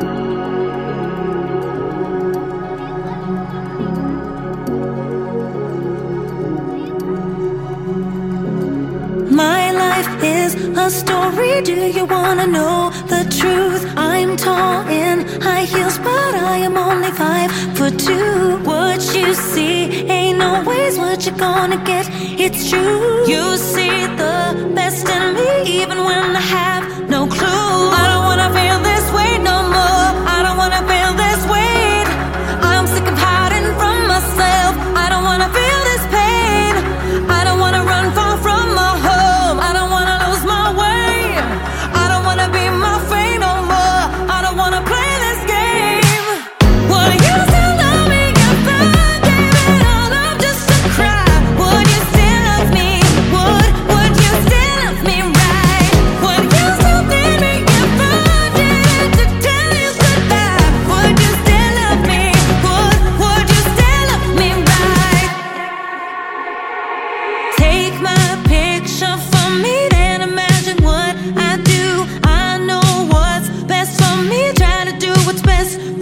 My life is a story. Do you wanna know the truth? I'm tall in high heels but i am only five for two. What you see ain't always what you're gonna get. It's true. You see the best in me even when i have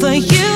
for you.